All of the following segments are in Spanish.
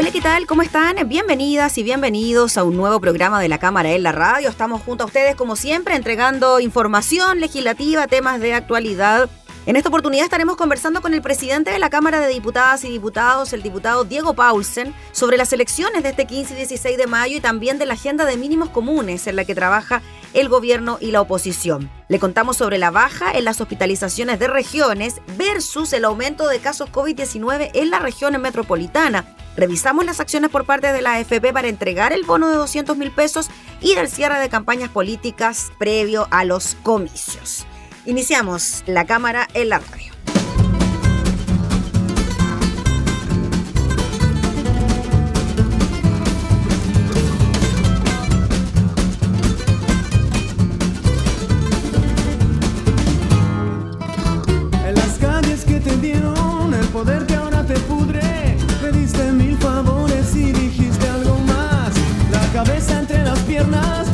Hola, ¿qué tal? ¿Cómo están? Bienvenidas y bienvenidos a un nuevo programa de la Cámara en la Radio. Estamos junto a ustedes, como siempre, entregando información legislativa, temas de actualidad. En esta oportunidad estaremos conversando con el presidente de la Cámara de Diputadas y Diputados, el diputado Diego Paulsen, sobre las elecciones de este 15 y 16 de mayo y también de la agenda de mínimos comunes en la que trabaja el gobierno y la oposición. Le contamos sobre la baja en las hospitalizaciones de regiones versus el aumento de casos COVID-19 en la región metropolitana Revisamos las acciones por parte de la AFP para entregar el bono de 200 mil pesos y del cierre de campañas políticas previo a los comicios. Iniciamos la cámara en la radio.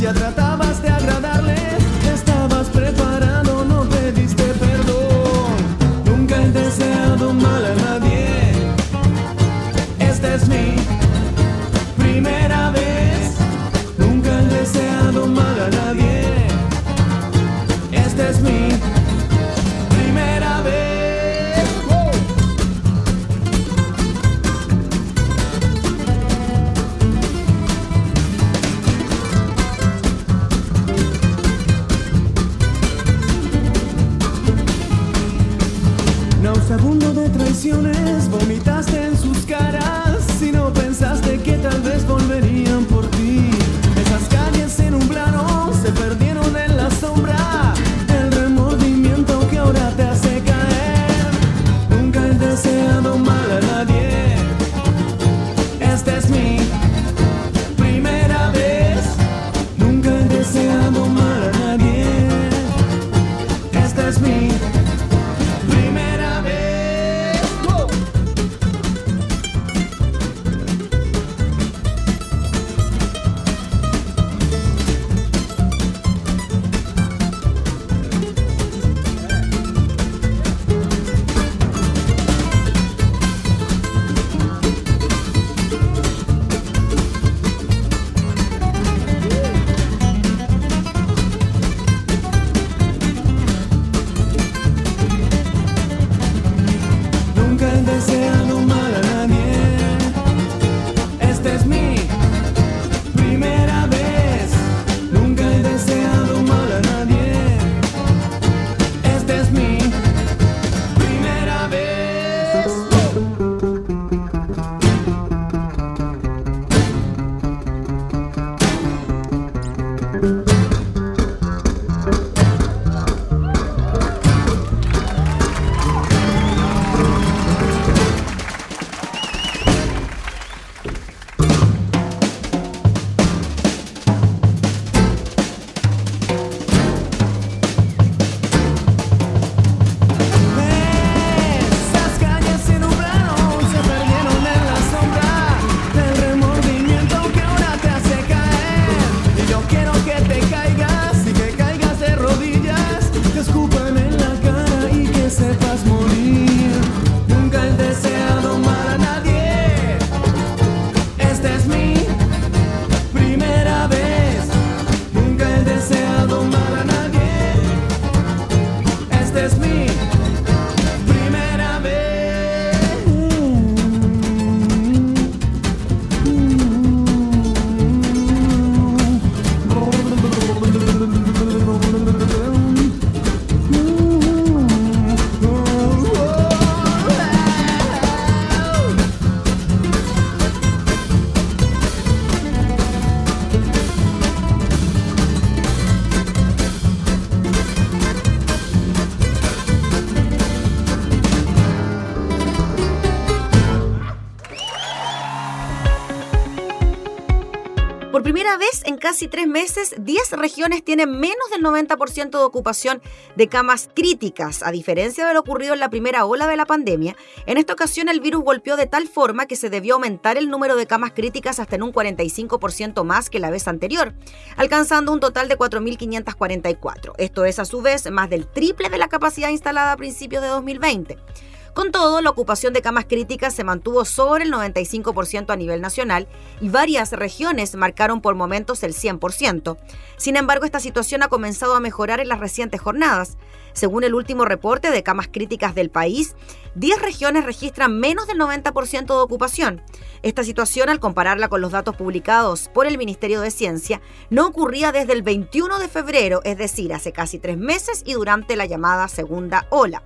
ya tratabas casi tres meses, 10 regiones tienen menos del 90% de ocupación de camas críticas. A diferencia de lo ocurrido en la primera ola de la pandemia, en esta ocasión el virus golpeó de tal forma que se debió aumentar el número de camas críticas hasta en un 45% más que la vez anterior, alcanzando un total de 4.544. Esto es a su vez más del triple de la capacidad instalada a principios de 2020. Con todo, la ocupación de camas críticas se mantuvo sobre el 95% a nivel nacional y varias regiones marcaron por momentos el 100%. Sin embargo, esta situación ha comenzado a mejorar en las recientes jornadas. Según el último reporte de camas críticas del país, 10 regiones registran menos del 90% de ocupación. Esta situación, al compararla con los datos publicados por el Ministerio de Ciencia, no ocurría desde el 21 de febrero, es decir, hace casi tres meses y durante la llamada segunda ola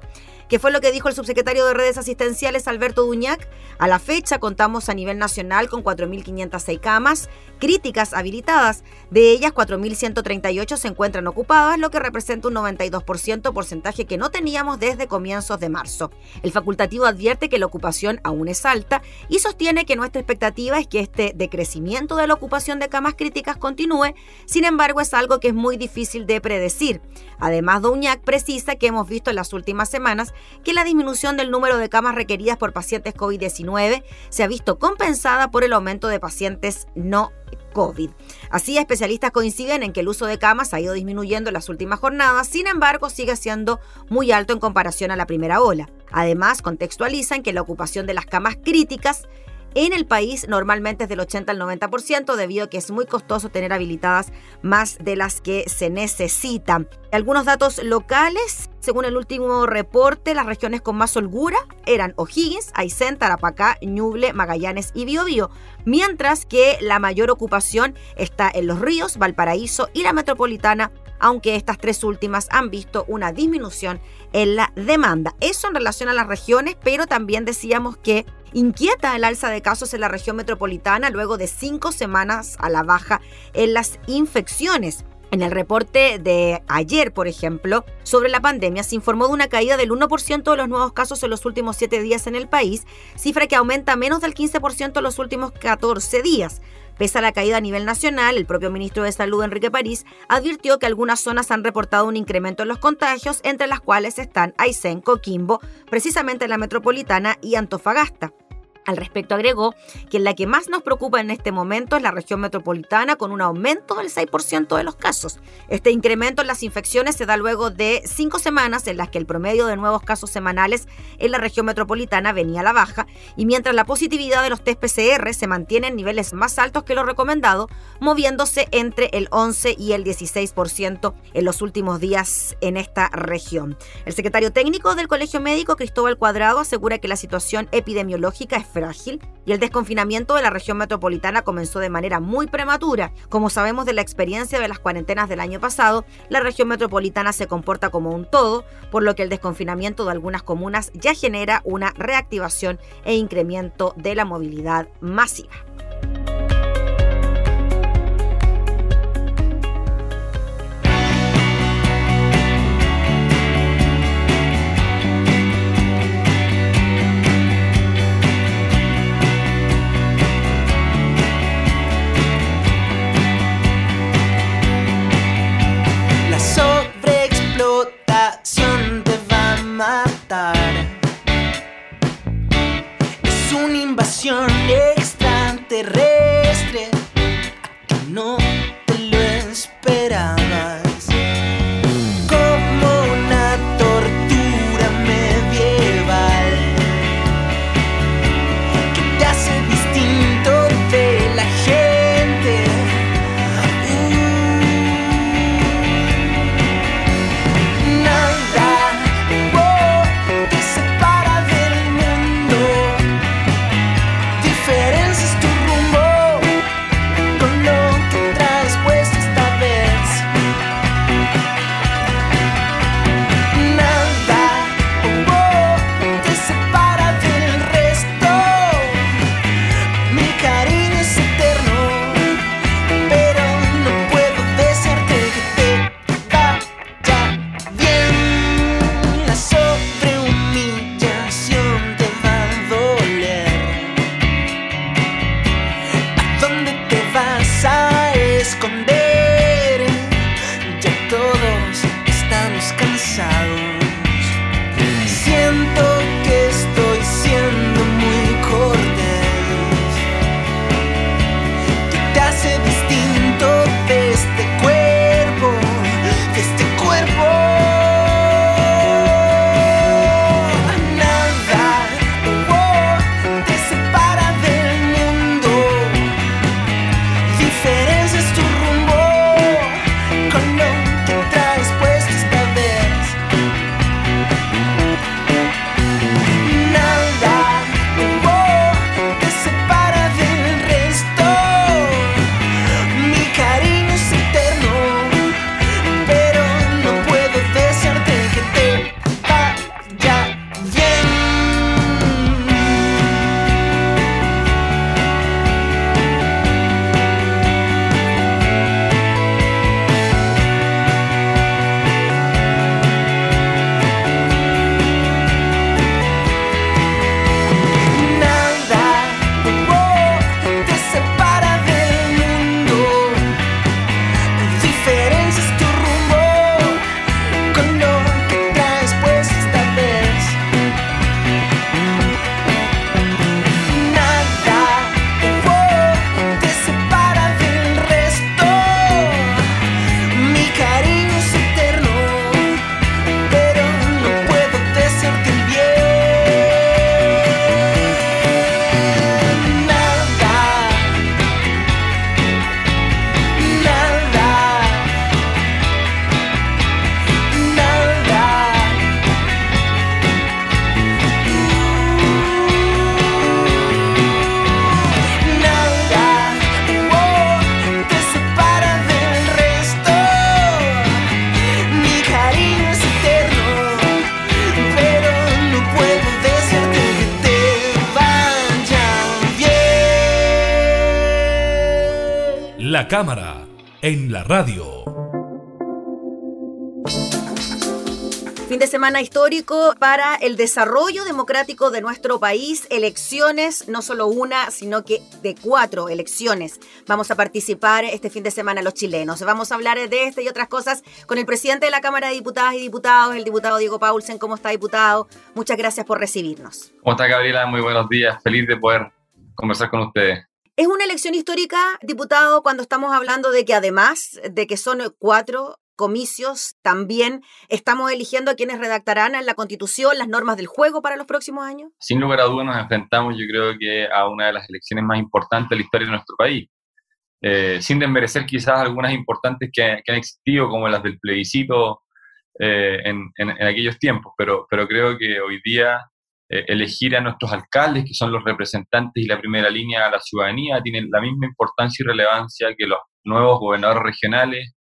que fue lo que dijo el subsecretario de redes asistenciales Alberto Duñac. A la fecha contamos a nivel nacional con 4.506 camas críticas habilitadas. De ellas, 4.138 se encuentran ocupadas, lo que representa un 92% porcentaje que no teníamos desde comienzos de marzo. El facultativo advierte que la ocupación aún es alta y sostiene que nuestra expectativa es que este decrecimiento de la ocupación de camas críticas continúe, sin embargo es algo que es muy difícil de predecir. Además, Duñac precisa que hemos visto en las últimas semanas que la disminución del número de camas requeridas por pacientes COVID-19 se ha visto compensada por el aumento de pacientes no COVID. Así, especialistas coinciden en que el uso de camas ha ido disminuyendo en las últimas jornadas, sin embargo, sigue siendo muy alto en comparación a la primera ola. Además, contextualizan que la ocupación de las camas críticas en el país normalmente es del 80 al 90% debido a que es muy costoso tener habilitadas más de las que se necesitan. Algunos datos locales, según el último reporte, las regiones con más holgura eran O'Higgins, Aysén, Tarapacá, Ñuble, Magallanes y Biobío, mientras que la mayor ocupación está en Los Ríos, Valparaíso y la Metropolitana, aunque estas tres últimas han visto una disminución en la demanda. Eso en relación a las regiones, pero también decíamos que Inquieta el alza de casos en la región metropolitana luego de cinco semanas a la baja en las infecciones. En el reporte de ayer, por ejemplo, sobre la pandemia, se informó de una caída del 1% de los nuevos casos en los últimos 7 días en el país, cifra que aumenta menos del 15% en los últimos 14 días. Pese a la caída a nivel nacional, el propio ministro de Salud, Enrique París, advirtió que algunas zonas han reportado un incremento en los contagios, entre las cuales están Aysén, Coquimbo, precisamente la metropolitana y Antofagasta. Al respecto agregó que la que más nos preocupa en este momento es la región metropolitana con un aumento del 6% de los casos. Este incremento en las infecciones se da luego de cinco semanas en las que el promedio de nuevos casos semanales en la región metropolitana venía a la baja y mientras la positividad de los test PCR se mantiene en niveles más altos que lo recomendado, moviéndose entre el 11 y el 16% en los últimos días en esta región. El secretario técnico del Colegio Médico, Cristóbal Cuadrado, asegura que la situación epidemiológica es y el desconfinamiento de la región metropolitana comenzó de manera muy prematura. Como sabemos de la experiencia de las cuarentenas del año pasado, la región metropolitana se comporta como un todo, por lo que el desconfinamiento de algunas comunas ya genera una reactivación e incremento de la movilidad masiva. matar. Es una invasión extraterrestre a que no te lo esperas. La cámara en la radio. Fin de semana histórico para el desarrollo democrático de nuestro país. Elecciones, no solo una, sino que de cuatro elecciones. Vamos a participar este fin de semana los chilenos. Vamos a hablar de este y otras cosas con el presidente de la Cámara de Diputadas y Diputados, el diputado Diego Paulsen. ¿Cómo está, diputado? Muchas gracias por recibirnos. ¿Cómo está, Gabriela? Muy buenos días. Feliz de poder conversar con ustedes. Es una elección histórica, diputado, cuando estamos hablando de que además de que son cuatro comicios, también estamos eligiendo a quienes redactarán en la Constitución las normas del juego para los próximos años? Sin lugar a dudas nos enfrentamos, yo creo que a una de las elecciones más importantes de la historia de nuestro país. Eh, sin desmerecer quizás algunas importantes que, han existido, como las del plebiscito eh, en, aquellos tiempos, pero, pero creo que hoy día eh, elegir a nuestros alcaldes, que son los representantes y la primera línea a la ciudadanía, tienen la misma importancia y relevancia que los nuevos gobernadores regionales,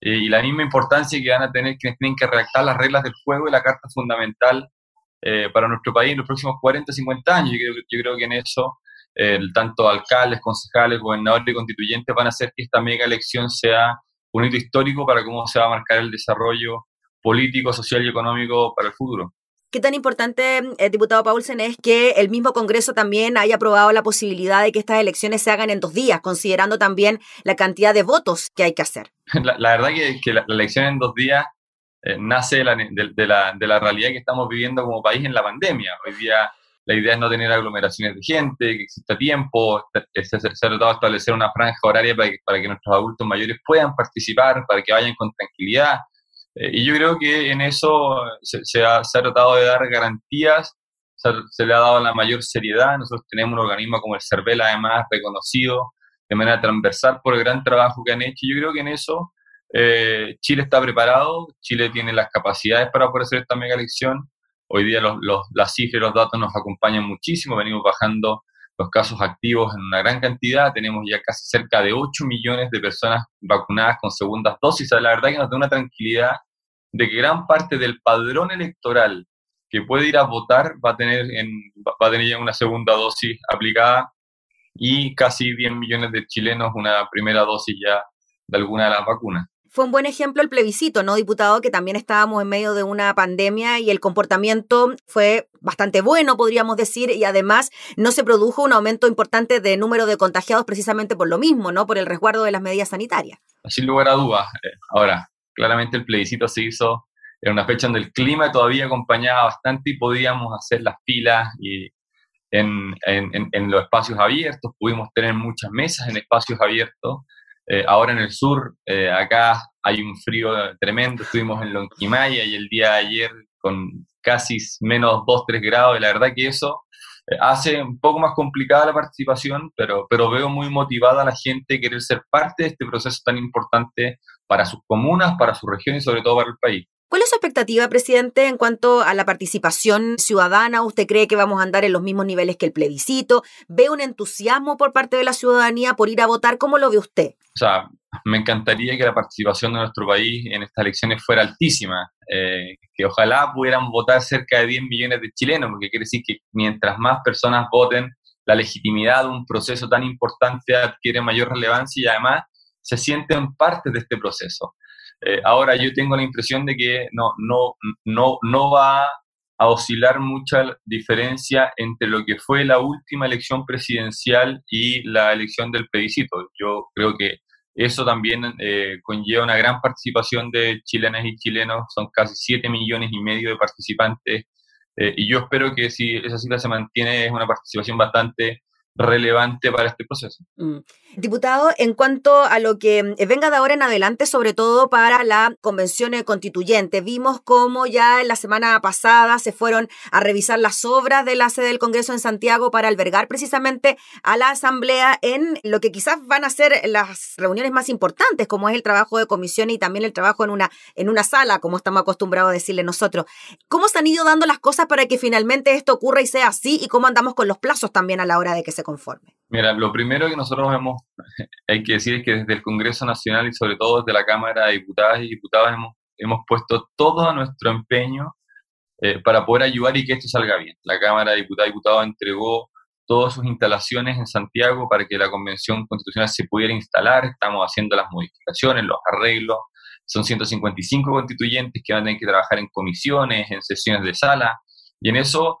eh, y la misma importancia que van a tener quienes tienen que redactar las reglas del juego y la carta fundamental eh, para nuestro país en los próximos 40, 50 años. Yo creo, yo creo que en eso tanto alcaldes, concejales, gobernadores y constituyentes van a hacer que esta mega elección sea un hito histórico para cómo se va a marcar el desarrollo político, social y económico para el futuro. ¿Qué tan importante, eh, diputado Paulsen, es que el mismo Congreso también haya aprobado la posibilidad de que estas elecciones se hagan en dos días, considerando también la cantidad de votos que hay que hacer? La, verdad que, que la, elección en dos días eh, nace de la, de, la, de la realidad que estamos viviendo como país en la pandemia. Hoy día la idea es no tener aglomeraciones de gente, que exista tiempo, se, se, ha tratado de establecer una franja horaria para que nuestros adultos mayores puedan participar, para que vayan con tranquilidad. Eh, y yo creo que en eso se, ha, tratado de dar garantías, se, le ha dado la mayor seriedad. Nosotros tenemos un organismo como el CERVEL, además reconocido de manera transversal por el gran trabajo que han hecho. Yo creo que en eso eh, Chile está preparado, Chile tiene las capacidades para poder hacer esta mega elección. Hoy día los, las cifras y los datos nos acompañan muchísimo, venimos bajando los casos activos en una gran cantidad, tenemos ya casi cerca de 8 millones de personas vacunadas con segundas dosis, la verdad que nos da una tranquilidad de que gran parte del padrón electoral que puede ir a votar va a tener, en, va a tener ya una segunda dosis aplicada y casi 10 millones de chilenos una primera dosis ya de alguna de las vacunas fue un buen ejemplo el plebiscito, ¿no, diputado? Que también estábamos en medio de una pandemia y el comportamiento fue bastante bueno, podríamos decir, y además no se produjo un aumento importante de número de contagiados precisamente por lo mismo, ¿no? Por el resguardo de las medidas sanitarias. Sin lugar a dudas. Eh, ahora, claramente el plebiscito se hizo en una fecha donde el clima todavía acompañaba bastante y podíamos hacer las filas y en, en los espacios abiertos, pudimos tener muchas mesas en espacios abiertos eh, ahora en el sur, eh, acá hay un frío tremendo, estuvimos en Lonquimaya y el día de ayer con casi menos 2-3 grados, y la verdad que eso eh, hace un poco más complicada la participación, pero, pero veo muy motivada a la gente querer ser parte de este proceso tan importante para sus comunas, para su región y sobre todo para el país. ¿Cuál es su expectativa, presidente, en cuanto a la participación ciudadana? ¿Usted cree que vamos a andar en los mismos niveles que el plebiscito? ¿Ve un entusiasmo por parte de la ciudadanía por ir a votar? ¿Cómo lo ve usted? O sea, me encantaría que la participación de nuestro país en estas elecciones fuera altísima, eh, que ojalá pudieran votar cerca de 10 millones de chilenos, porque quiere decir que mientras más personas voten, la legitimidad de un proceso tan importante adquiere mayor relevancia y además se sienten parte de este proceso. Eh, ahora yo tengo la impresión de que no, no, no, no va a oscilar mucha diferencia entre lo que fue la última elección presidencial y la elección del plebiscito. Yo creo que eso también eh, conlleva una gran participación de chilenas y chilenos, son casi 7 millones y medio de participantes, eh, y yo espero que si esa cifra se mantiene es una participación bastante relevante para este proceso. Mm. Diputado, en cuanto a lo que eh, venga de ahora en adelante, sobre todo para la convención constituyente, vimos cómo ya en la semana pasada se fueron a revisar las obras de la sede del Congreso en Santiago para albergar precisamente a la Asamblea en lo que quizás van a ser las reuniones más importantes, como es el trabajo de comisión y también el trabajo en una, en una sala, como estamos acostumbrados a decirle nosotros. ¿Cómo se han ido dando las cosas para que finalmente esto ocurra y sea así? ¿Y cómo andamos con los plazos también a la hora de que se conforme? Mira, lo primero que nosotros hemos, hay que decir es que desde el Congreso Nacional y sobre todo desde la Cámara de Diputadas y Diputados hemos, hemos puesto todo nuestro empeño eh, para poder ayudar y que esto salga bien. La Cámara de Diputadas y Diputados entregó todas sus instalaciones en Santiago para que la Convención Constitucional se pudiera instalar. Estamos haciendo las modificaciones, los arreglos. Son 155 constituyentes que van a tener que trabajar en comisiones, en sesiones de sala. Y en eso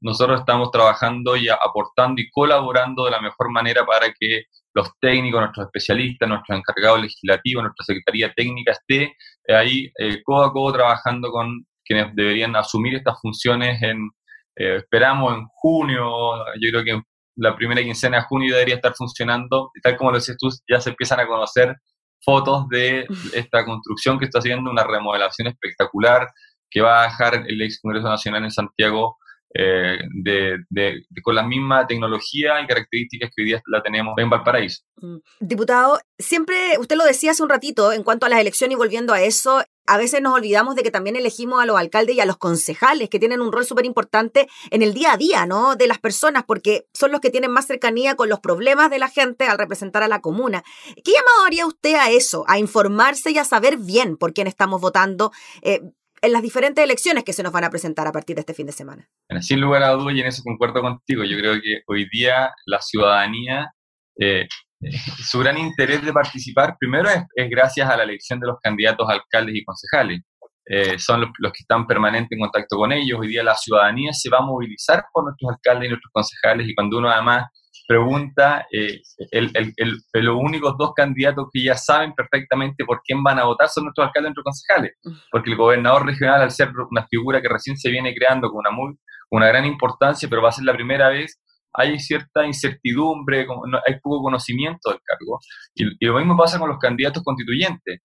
nosotros estamos trabajando y aportando y colaborando de la mejor manera para que los técnicos, nuestros especialistas, nuestros encargados legislativos, nuestra Secretaría Técnica esté ahí eh, codo a codo trabajando con quienes deberían asumir estas funciones en, eh, esperamos en junio, yo creo que la primera quincena de junio debería estar funcionando, tal como lo dices tú, ya se empiezan a conocer fotos de esta construcción que está haciendo, una remodelación espectacular que va a dejar el ex Congreso Nacional en Santiago eh, de, con la misma tecnología y características que hoy día la tenemos en Valparaíso. Mm. Diputado, siempre, usted lo decía hace un ratito, en cuanto a las elecciones y volviendo a eso, a veces nos olvidamos de que también elegimos a los alcaldes y a los concejales, que tienen un rol súper importante en el día a día, ¿no? De las personas, porque son los que tienen más cercanía con los problemas de la gente al representar a la comuna. ¿Qué llamado haría usted a eso? A informarse y a saber bien por quién estamos votando. Eh, en las diferentes elecciones que se nos van a presentar a partir de este fin de semana. sin lugar a dudas, y en eso concuerdo contigo, yo creo que hoy día la ciudadanía, eh, su gran interés de participar, primero es, gracias a la elección de los candidatos alcaldes y concejales. Eh, son los, los, que están permanente en contacto con ellos. Hoy día la ciudadanía se va a movilizar por nuestros alcaldes y nuestros concejales y cuando uno además pregunta, eh, el, el, los únicos dos candidatos que ya saben perfectamente por quién van a votar son nuestros alcaldes y nuestros concejales, porque el gobernador regional, al ser una figura que recién se viene creando con una, muy, una gran importancia, pero va a ser la primera vez, hay cierta incertidumbre, hay poco conocimiento del cargo. Y, lo mismo pasa con los candidatos constituyentes.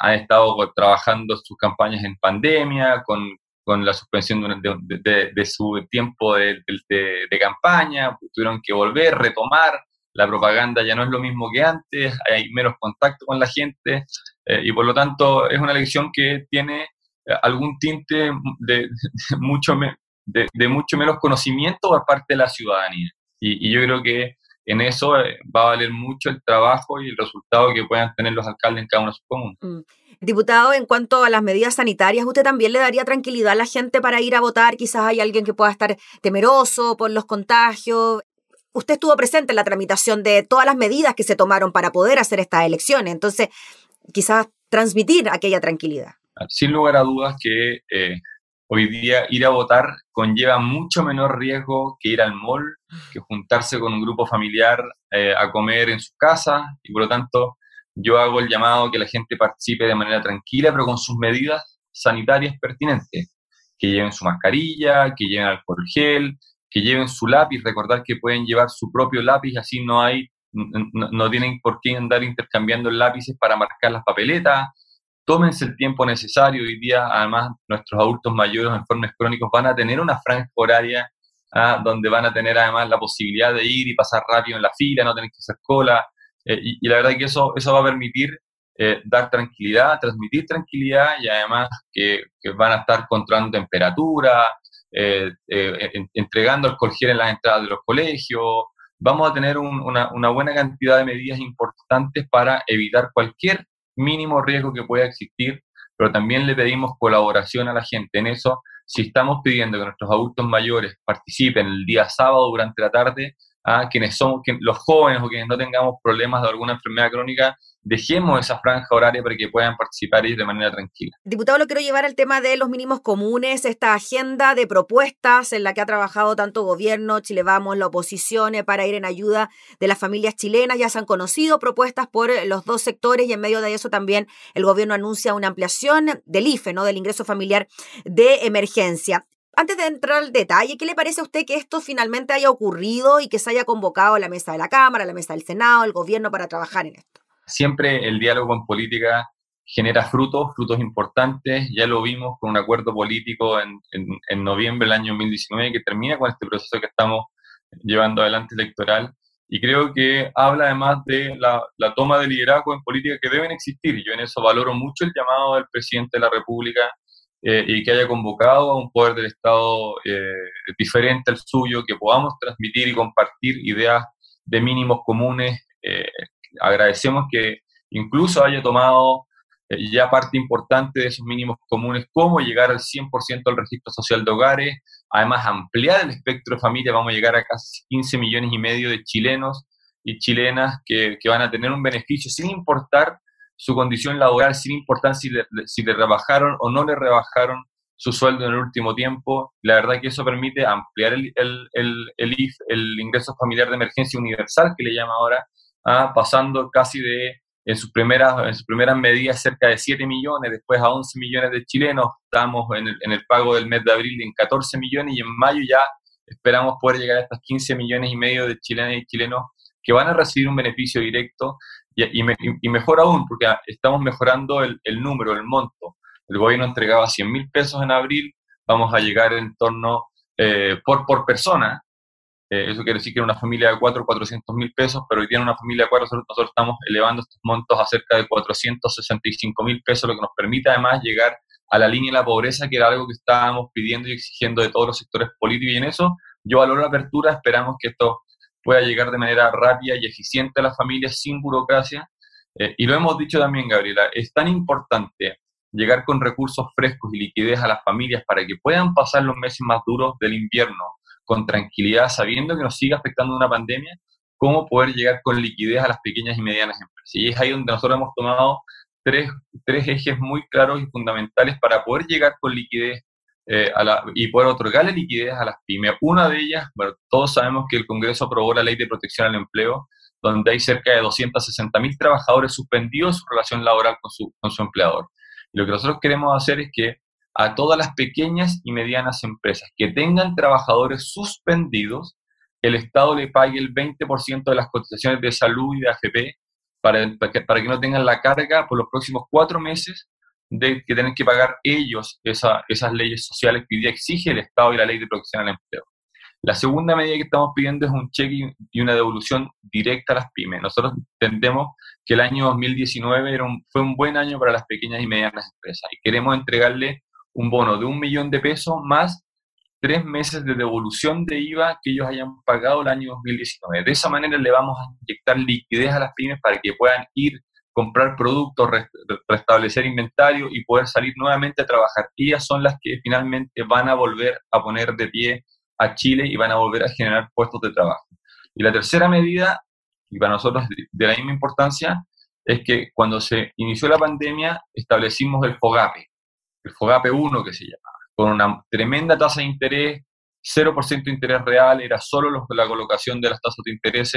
Han estado trabajando sus campañas en pandemia, con, con la suspensión de, su tiempo de, campaña, tuvieron que volver, retomar, la propaganda ya no es lo mismo que antes, hay menos contacto con la gente eh, y por lo tanto es una elección que tiene eh, algún tinte de, mucho, de, mucho menos conocimiento por parte de la ciudadanía. Y, yo creo que en eso eh, va a valer mucho el trabajo y el resultado que puedan tener los alcaldes en cada uno de sus comunas. Mm. Diputado, en cuanto a las medidas sanitarias, ¿usted también le daría tranquilidad a la gente para ir a votar? Quizás hay alguien que pueda estar temeroso por los contagios. Usted estuvo presente en la tramitación de todas las medidas que se tomaron para poder hacer estas elecciones. Entonces, quizás transmitir aquella tranquilidad. Sin lugar a dudas que eh, hoy día ir a votar conlleva mucho menor riesgo que ir al mall, que juntarse con un grupo familiar eh, a comer en su casa y por lo tanto yo hago el llamado que la gente participe de manera tranquila, pero con sus medidas sanitarias pertinentes, que lleven su mascarilla, que lleven alcohol gel, que lleven su lápiz, recordar que pueden llevar su propio lápiz, así no hay, no, tienen por qué andar intercambiando lápices para marcar las papeletas, tómense el tiempo necesario, hoy día además nuestros adultos mayores enfermos crónicos van a tener una franja horaria ah, donde van a tener además la posibilidad de ir y pasar rápido en la fila, no tener que hacer cola, eh, y, la verdad que eso, eso va a permitir eh, dar tranquilidad, transmitir tranquilidad y además que, van a estar controlando temperatura, eh, entregando el gel en las entradas de los colegios. Vamos a tener una, una, buena cantidad de medidas importantes para evitar cualquier mínimo riesgo que pueda existir, pero también le pedimos colaboración a la gente en eso. Si estamos pidiendo que nuestros adultos mayores participen el día sábado durante la tarde, a quienes somos los jóvenes o quienes no tengamos problemas de alguna enfermedad crónica, dejemos esa franja horaria para que puedan participar ellos de manera tranquila. Diputado, lo quiero llevar al tema de los mínimos comunes, esta agenda de propuestas en la que ha trabajado tanto gobierno, Chile Vamos, la oposición, eh, para ir en ayuda de las familias chilenas. Ya se han conocido propuestas por eh, los dos sectores y en medio de eso también el gobierno anuncia una ampliación del IFE, ¿no? del ingreso familiar de emergencia. Antes de entrar al detalle, ¿qué le parece a usted que esto finalmente haya ocurrido y que se haya convocado a la mesa de la Cámara, a la mesa del Senado, el gobierno para trabajar en esto? Siempre el diálogo en política genera frutos, frutos importantes. Ya lo vimos con un acuerdo político en, en, noviembre del año 2019 que termina con este proceso que estamos llevando adelante electoral. Y creo que habla además de la, la, toma de liderazgo en política que deben existir. Yo en eso valoro mucho el llamado del presidente de la República eh, y que haya convocado a un poder del Estado eh, diferente al suyo, que podamos transmitir y compartir ideas de mínimos comunes. Eh, agradecemos que incluso haya tomado eh, ya parte importante de esos mínimos comunes, cómo llegar al 100% al registro social de hogares, además ampliar el espectro de familia, vamos a llegar a casi 15 millones y medio de chilenos y chilenas que, que van a tener un beneficio sin importar su condición laboral, sin importar si le, si le rebajaron o no le rebajaron su sueldo en el último tiempo. La verdad que eso permite ampliar el, el, el, el IF, el ingreso familiar de emergencia universal, que le llama ahora, a, pasando casi de, en sus primeras, en sus primeras medidas, cerca de 7 millones, después a 11 millones de chilenos. Estamos en el, en el pago del mes de abril en 14 millones y en mayo ya esperamos poder llegar a estos 15 millones y medio de chilenas y chilenos que van a recibir un beneficio directo y, y, y mejor aún, porque estamos mejorando el, número, el monto el gobierno entregaba 100 mil pesos en abril, vamos a llegar en torno eh, por, por persona. Eh, eso quiere decir que era una familia de 4, 400 mil pesos, pero hoy tiene una familia de 4, nosotros estamos elevando estos montos a cerca de 465 mil pesos, lo que nos permite además llegar a la línea de la pobreza, que era algo que estábamos pidiendo y exigiendo de todos los sectores políticos. Y en eso yo valoro la apertura, esperamos que esto pueda llegar de manera rápida y eficiente a las familias sin burocracia. Eh, y lo hemos dicho también, Gabriela, es tan importante llegar con recursos frescos y liquidez a las familias para que puedan pasar los meses más duros del invierno con tranquilidad, sabiendo que nos sigue afectando una pandemia, cómo poder llegar con liquidez a las pequeñas y medianas empresas. Y es ahí donde nosotros hemos tomado tres, tres ejes muy claros y fundamentales para poder llegar con liquidez eh, y poder otorgarle liquidez a las pymes. Una de ellas, bueno, todos sabemos que el Congreso aprobó la Ley de Protección al Empleo, donde hay cerca de 260 mil trabajadores suspendidos su relación laboral con su, con su empleador. Lo que nosotros queremos hacer es que a todas las pequeñas y medianas empresas que tengan trabajadores suspendidos, el Estado le pague el 20% de las cotizaciones de salud y de AFP para, para, que, no tengan la carga por los próximos cuatro meses de que tienen que pagar ellos esa, esas leyes sociales que hoy día exige el Estado y la ley de protección al empleo. La segunda medida que estamos pidiendo es un cheque y una devolución directa a las pymes. Nosotros entendemos que el año 2019 era un, fue un buen año para las pequeñas y medianas empresas y queremos entregarle un bono de un millón de pesos más tres meses de devolución de IVA que ellos hayan pagado el año 2019. De esa manera le vamos a inyectar liquidez a las pymes para que puedan ir, comprar productos, restablecer inventario y poder salir nuevamente a trabajar. Ellas son las que finalmente van a volver a poner de pie a Chile y van a volver a generar puestos de trabajo. Y la tercera medida, y para nosotros de la misma importancia, es que cuando se inició la pandemia establecimos el FOGAPE, el FOGAPE 1 que se llamaba, con una tremenda tasa de interés, 0% de interés real, era solo la colocación de las tasas de interés.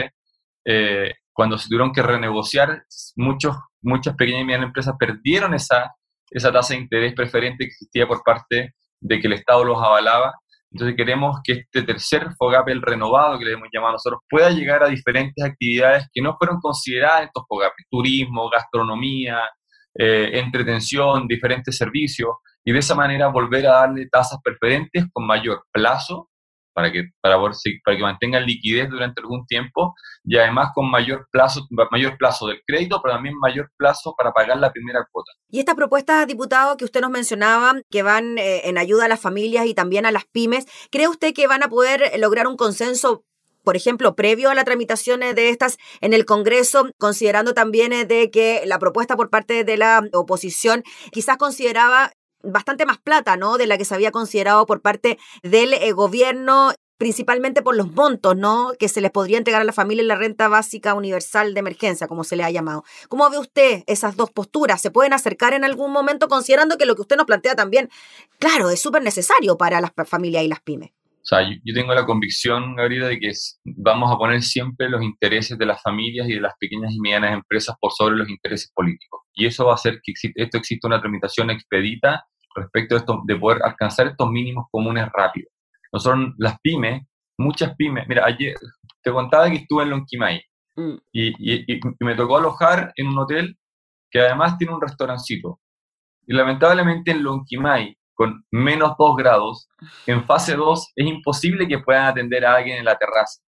Eh, cuando se tuvieron que renegociar, muchos, muchas pequeñas y medianas empresas perdieron esa, esa tasa de interés preferente que existía por parte de que el Estado los avalaba. Entonces queremos que este tercer FOGAPE, el renovado que le hemos llamado nosotros, pueda llegar a diferentes actividades que no fueron consideradas estos FOGAPE, turismo, gastronomía, eh, entretención, diferentes servicios, y de esa manera volver a darle tasas preferentes con mayor plazo para que, para, para que mantengan liquidez durante algún tiempo y además con mayor plazo, mayor plazo del crédito, pero también mayor plazo para pagar la primera cuota. Y estas propuestas, diputado, que usted nos mencionaba, que van eh, en ayuda a las familias y también a las pymes, ¿cree usted que van a poder lograr un consenso por ejemplo, previo a la tramitación de estas en el Congreso, considerando también eh, de que la propuesta por parte de la oposición quizás consideraba bastante más plata, ¿no? De la que se había considerado por parte del eh, gobierno principalmente por los montos, ¿no? Que se les podría entregar a la familia en la renta básica universal de emergencia, como se le ha llamado. ¿Cómo ve usted esas dos posturas? ¿Se pueden acercar en algún momento considerando que lo que usted nos plantea también, claro, es súper necesario para las familias y las pymes? O sea, yo, yo tengo la convicción, Gabriela, de que vamos a poner siempre los intereses de las familias y de las pequeñas y medianas empresas por sobre los intereses políticos. Y eso va a hacer que esto exista una tramitación expedita respecto a esto, de poder alcanzar estos mínimos comunes rápido. Nosotros, las pymes, muchas pymes, mira, ayer te contaba que estuve en Lonquimay mm. y, y, y, me tocó alojar en un hotel que además tiene un restaurancito. Y lamentablemente en Lonquimay, con menos 2 grados, en fase 2 es imposible que puedan atender a alguien en la terraza.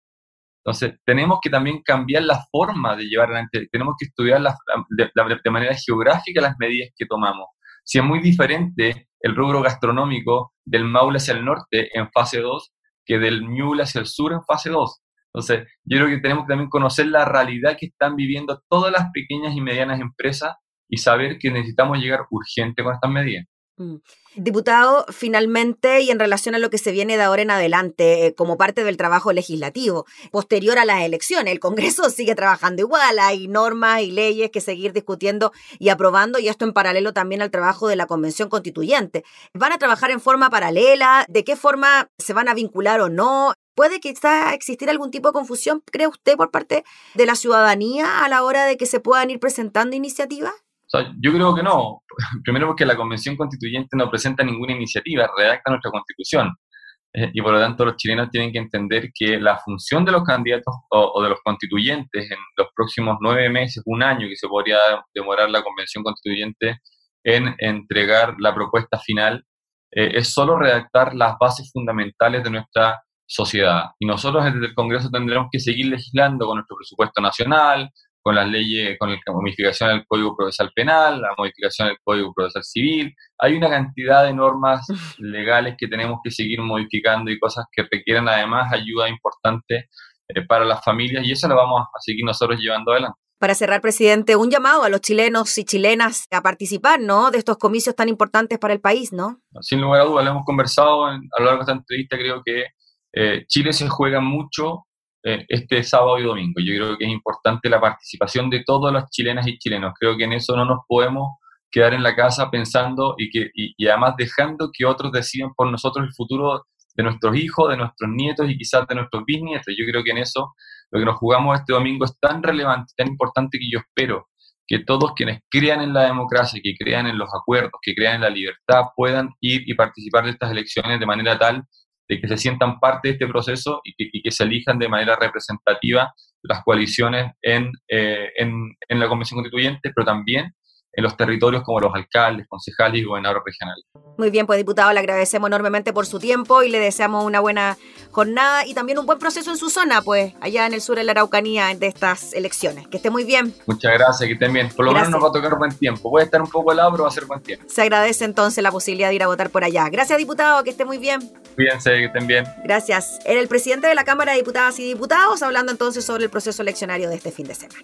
Entonces, tenemos que también cambiar la forma de llevar adelante, tenemos que estudiar la, de, de, manera geográfica las medidas que tomamos si es muy diferente el rubro gastronómico del Maule hacia el norte en fase 2 que del Ñuble hacia el sur en fase 2. Entonces, yo creo que tenemos que también conocer la realidad que están viviendo todas las pequeñas y medianas empresas y saber que necesitamos llegar urgente con estas medidas. Mm. Diputado, finalmente, y en relación a lo que se viene de ahora en adelante, eh, como parte del trabajo legislativo, posterior a las elecciones, el Congreso sigue trabajando igual, hay normas y leyes que seguir discutiendo y aprobando, y esto en paralelo también al trabajo de la Convención Constituyente. ¿Van a trabajar en forma paralela? ¿De qué forma se van a vincular o no? ¿Puede quizá existir algún tipo de confusión, cree usted, por parte de la ciudadanía a la hora de que se puedan ir presentando iniciativas? Yo creo que no. Primero porque la Convención Constituyente no presenta ninguna iniciativa, redacta nuestra Constitución. Eh, y por lo tanto los chilenos tienen que entender que la función de los candidatos o, de los constituyentes en los próximos nueve meses, un año que se podría demorar la Convención Constituyente en entregar la propuesta final, eh, es solo redactar las bases fundamentales de nuestra sociedad. Y nosotros desde el Congreso tendremos que seguir legislando con nuestro presupuesto nacional, con las leyes, con la modificación del Código Procesal Penal, la modificación del Código Procesal Civil. Hay una cantidad de normas legales que tenemos que seguir modificando y cosas que requieren además ayuda importante eh, para las familias y eso lo vamos a seguir nosotros llevando adelante. Para cerrar, presidente, un llamado a los chilenos y chilenas a participar, ¿no? De estos comicios tan importantes para el país, ¿no? Sin lugar a dudas, lo hemos conversado a lo largo de esta entrevista, creo que eh, Chile se juega mucho eh, este sábado y domingo. Yo creo que es importante la participación de todas las chilenas y chilenos. Creo que en eso no nos podemos quedar en la casa pensando y, que, y, además dejando que otros decidan por nosotros el futuro de nuestros hijos, de nuestros nietos y quizás de nuestros bisnietos. Yo creo que en eso lo que nos jugamos este domingo es tan relevante, tan importante que yo espero que todos quienes crean en la democracia, que crean en los acuerdos, que crean en la libertad, puedan ir y participar de estas elecciones de manera tal de que se sientan parte de este proceso y que, se elijan de manera representativa las coaliciones en, eh, en, la Convención Constituyente, pero también en los territorios como los alcaldes, concejales y gobernadores regionales. Muy bien, pues diputado, le agradecemos enormemente por su tiempo y le deseamos una buena jornada y también un buen proceso en su zona, pues allá en el sur de la Araucanía de estas elecciones. Que esté muy bien. Muchas gracias, que estén bien. Por lo menos nos va a tocar buen tiempo. Puede estar un poco helado, pero va a ser buen tiempo. Se agradece entonces la posibilidad de ir a votar por allá. Gracias, diputado, que esté muy bien. Cuídense, que estén bien. Gracias. Era el presidente de la Cámara de Diputadas y Diputados hablando entonces sobre el proceso eleccionario de este fin de semana.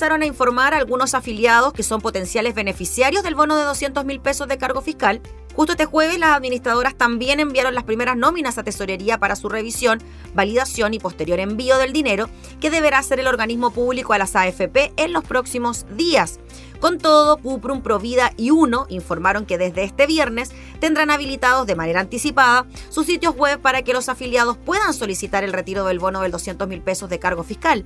Empezaron a informar a algunos afiliados que son potenciales beneficiarios del bono de 200 mil pesos de cargo fiscal. Justo este jueves, las administradoras también enviaron las primeras nóminas a tesorería para su revisión, validación y posterior envío del dinero que deberá hacer el organismo público a las AFP en los próximos días. Con todo, Cuprum, Provida y UNO informaron que desde este viernes tendrán habilitados de manera anticipada sus sitios web para que los afiliados puedan solicitar el retiro del bono del 200 mil pesos de cargo fiscal.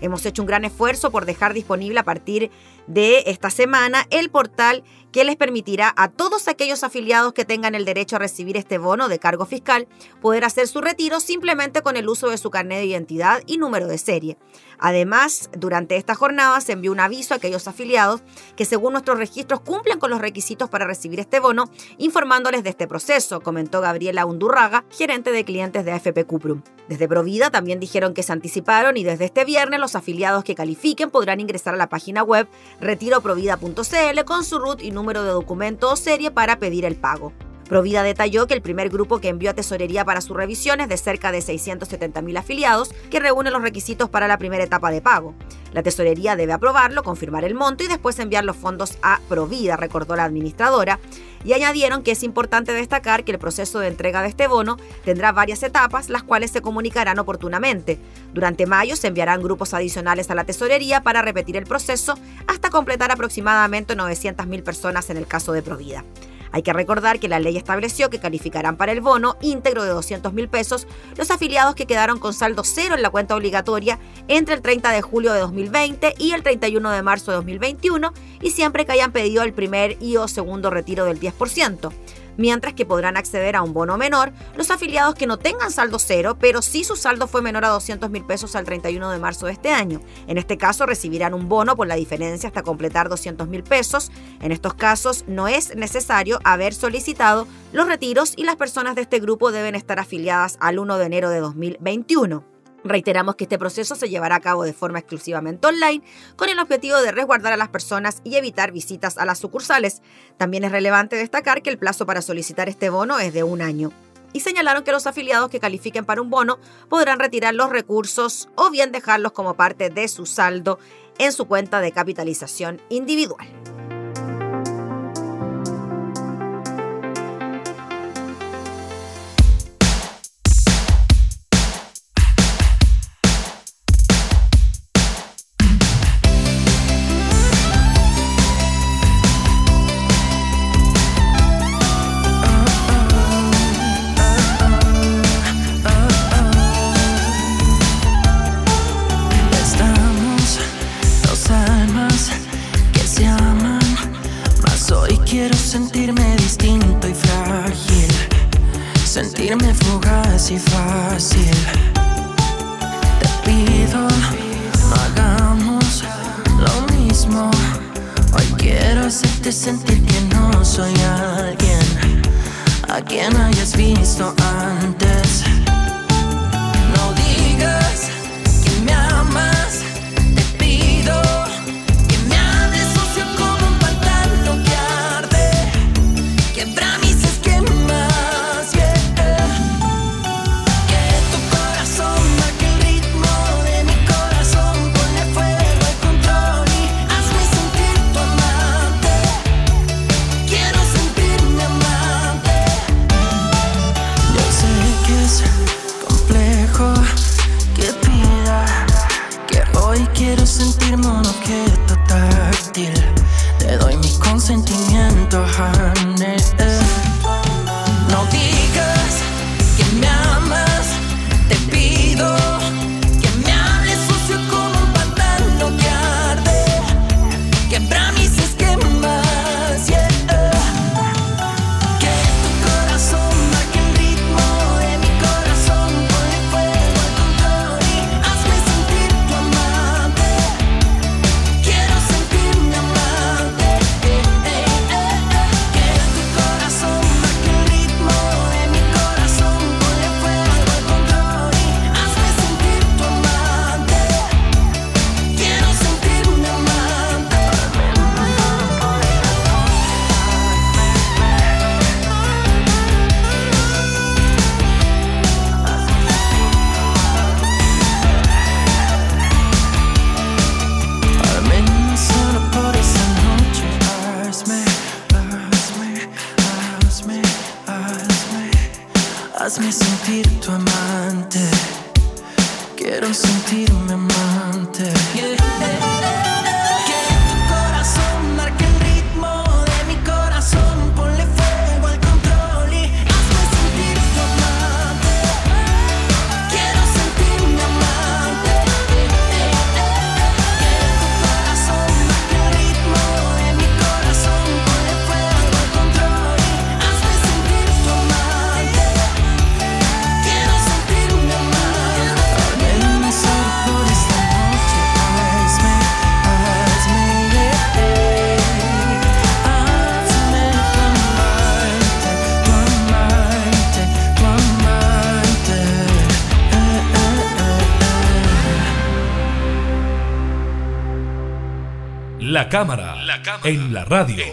Hemos hecho un gran esfuerzo por dejar disponible a partir de esta semana el portal que les permitirá a todos aquellos afiliados que tengan el derecho a recibir este bono de cargo fiscal poder hacer su retiro simplemente con el uso de su carnet de identidad y número de serie. Además, durante esta jornada se envió un aviso a aquellos afiliados que según nuestros registros cumplen con los requisitos para recibir este bono, informándoles de este proceso, comentó Gabriela Undurraga, gerente de clientes de AFP Cuprum. Desde Provida también dijeron que se anticiparon y desde este viernes los afiliados que califiquen podrán ingresar a la página web retiroprovida.cl con su RUT y número de documento o serie para pedir el pago. Provida detalló que el primer grupo que envió a Tesorería para su revisión es de cerca de 670.000 afiliados que reúnen los requisitos para la primera etapa de pago. La Tesorería debe aprobarlo, confirmar el monto y después enviar los fondos a Provida, recordó la administradora, y añadieron que es importante destacar que el proceso de entrega de este bono tendrá varias etapas, las cuales se comunicarán oportunamente. Durante mayo se enviarán grupos adicionales a la tesorería para repetir el proceso hasta completar aproximadamente 900.000 personas en el caso de Provida. Hay que recordar que la ley estableció que calificarán para el bono íntegro de 200 mil pesos los afiliados que quedaron con saldo cero en la cuenta obligatoria entre el 30 de julio de 2020 y el 31 de marzo de 2021 y siempre que hayan pedido el primer y o segundo retiro del 10% mientras que podrán acceder a un bono menor los afiliados que no tengan saldo cero, pero sí su saldo fue menor a 200 mil pesos al 31 de marzo de este año. En este caso recibirán un bono por la diferencia hasta completar 200 mil pesos. En estos casos no es necesario haber solicitado los retiros y las personas de este grupo deben estar afiliadas al 1 de enero de 2021. Reiteramos que este proceso se llevará a cabo de forma exclusivamente online con el objetivo de resguardar a las personas y evitar visitas a las sucursales. También es relevante destacar que el plazo para solicitar este bono es de un año. Y señalaron que los afiliados que califiquen para un bono podrán retirar los recursos o bien dejarlos como parte de su saldo en su cuenta de capitalización individual. Y fácil. Te pido, no hagamos lo mismo. Hoy quiero hacerte sentir que no soy alguien a quien hayas visto La cámara, en la radio.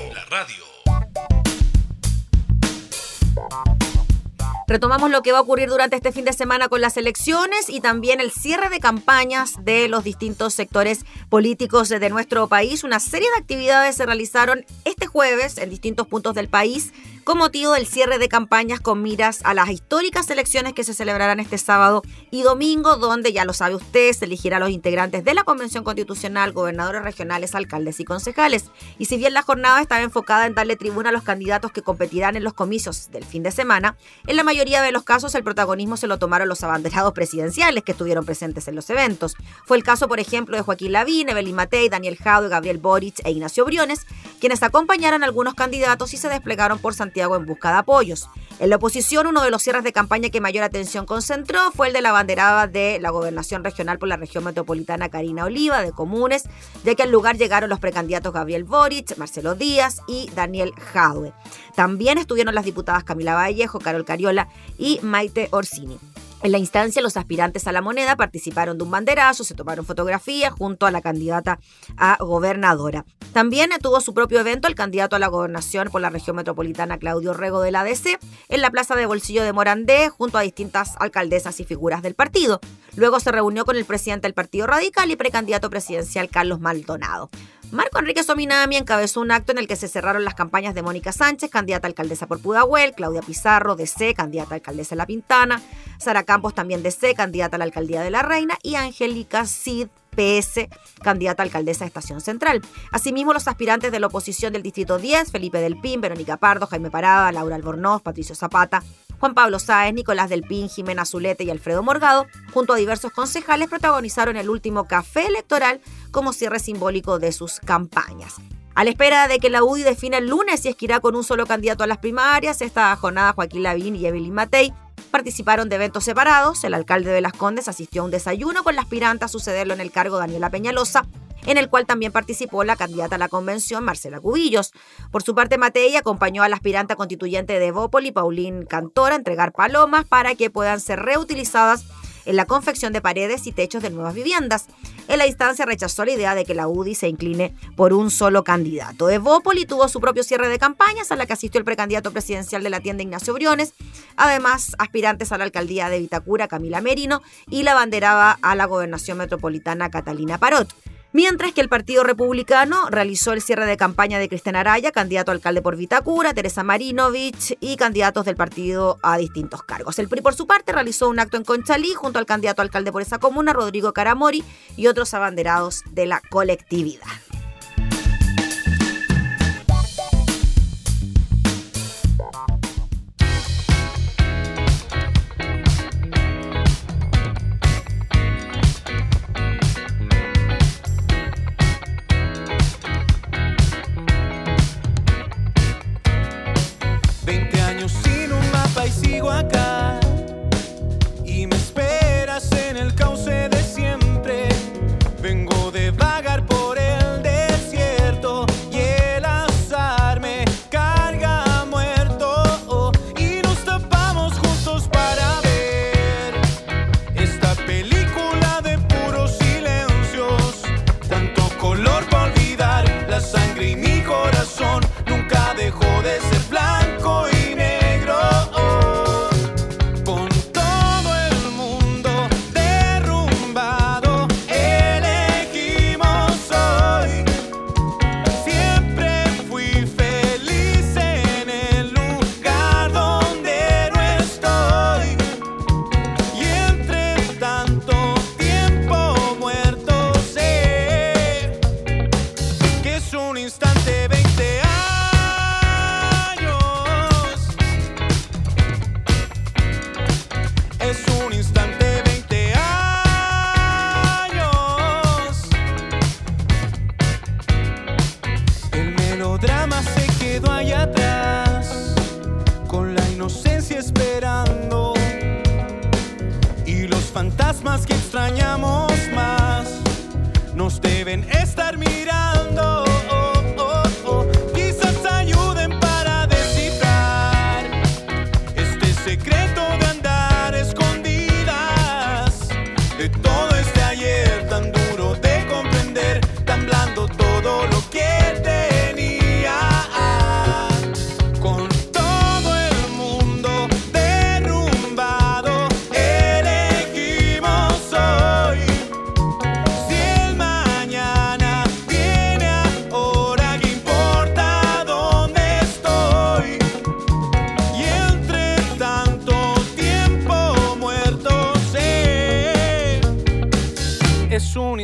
Retomamos lo que va a ocurrir durante este fin de semana con las elecciones y también el cierre de campañas de los distintos sectores políticos de nuestro país. Una serie de actividades se realizaron este jueves en distintos puntos del país con motivo del cierre de campañas con miras a las históricas elecciones que se celebrarán este sábado y domingo, donde ya lo sabe usted, se elegirá a los integrantes de la Convención Constitucional, gobernadores regionales, alcaldes y concejales. Y si bien la jornada estaba enfocada en darle tribuna a los candidatos que competirán en los comicios del fin de semana, en la mayoría de los casos el protagonismo se lo tomaron los abanderados presidenciales que estuvieron presentes en los eventos. Fue el caso, por ejemplo, de Joaquín Lavín, Evelyn Matei, Daniel Jado, Gabriel Boric e Ignacio Briones, quienes acompañaron a algunos candidatos y se desplegaron por Santiago en busca de apoyos. En la oposición, uno de los cierres de campaña que mayor atención concentró fue el de la banderada de la gobernación regional por la región metropolitana Karina Oliva, de Comunes, ya que al lugar llegaron los precandidatos Gabriel Boric, Marcelo Díaz y Daniel Jadwe. También estuvieron las diputadas Camila Vallejo, Carol Cariola y Maite Orsini. En la instancia, los aspirantes a la moneda participaron de un banderazo, se tomaron fotografías junto a la candidata a gobernadora. También tuvo su propio evento el candidato a la gobernación por la región metropolitana Claudio Rego de la ADC en la plaza de Bolsillo de Morandé junto a distintas alcaldesas y figuras del partido. Luego se reunió con el presidente del Partido Radical y precandidato presidencial Carlos Maldonado. Marco Enrique Sominami encabezó un acto en el que se cerraron las campañas de Mónica Sánchez, candidata a alcaldesa por Pudahuel, Claudia Pizarro, DC, candidata a alcaldesa de La Pintana, Sara Campos, también DC, candidata a la alcaldía de La Reina, y Angélica Cid, PS, candidata a alcaldesa de Estación Central. Asimismo, los aspirantes de la oposición del Distrito 10, Felipe del Pin, Verónica Pardo, Jaime Parada, Laura Albornoz, Patricio Zapata, Juan Pablo Sáez, Nicolás del Pin, Jimena Zulete y Alfredo Morgado, junto a diversos concejales, protagonizaron el último café electoral como cierre simbólico de sus campañas. A la espera de que la UDI defina el lunes si es con un solo candidato a las primarias, esta jornada Joaquín Lavín y Evelyn Matei participaron de eventos separados. El alcalde de Las Condes asistió a un desayuno con la aspirante a sucederlo en el cargo Daniela Peñalosa, en el cual también participó la candidata a la convención Marcela Cubillos. Por su parte, Matei acompañó a la aspirante constituyente de Bópoli, Paulín Cantora, a entregar palomas para que puedan ser reutilizadas en la confección de paredes y techos de nuevas viviendas. En la instancia rechazó la idea de que la UDI se incline por un solo candidato. Evópoli tuvo su propio cierre de campañas a la que asistió el precandidato presidencial de la tienda Ignacio Briones, además aspirantes a la alcaldía de Vitacura Camila Merino y la banderaba a la gobernación metropolitana Catalina Parot. Mientras que el Partido Republicano realizó el cierre de campaña de Cristian Araya, candidato a alcalde por Vitacura, Teresa Marinovich y candidatos del partido a distintos cargos. El PRI, por su parte, realizó un acto en Conchalí junto al candidato a alcalde por esa comuna, Rodrigo Caramori, y otros abanderados de la colectividad.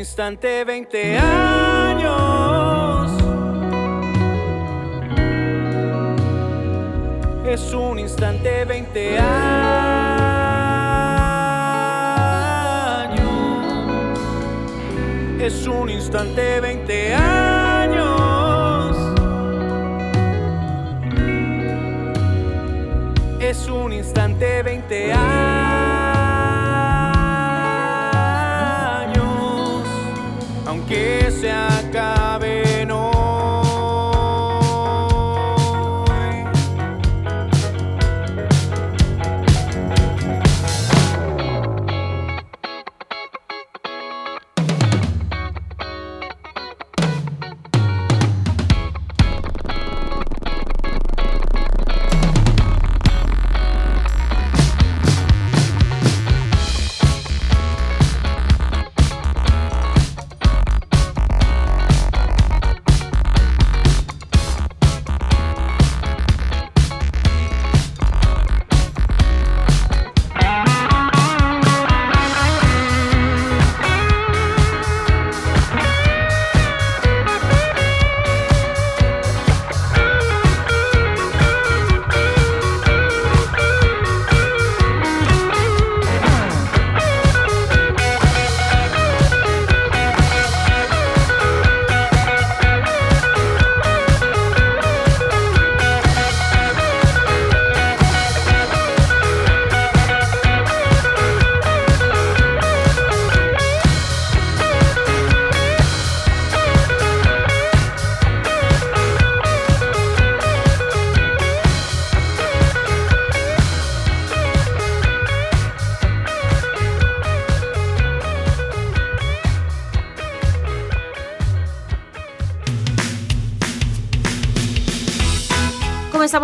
Instante 20 años. Es un instante 20 años. Es un instante 20 años. Es un instante 20 años,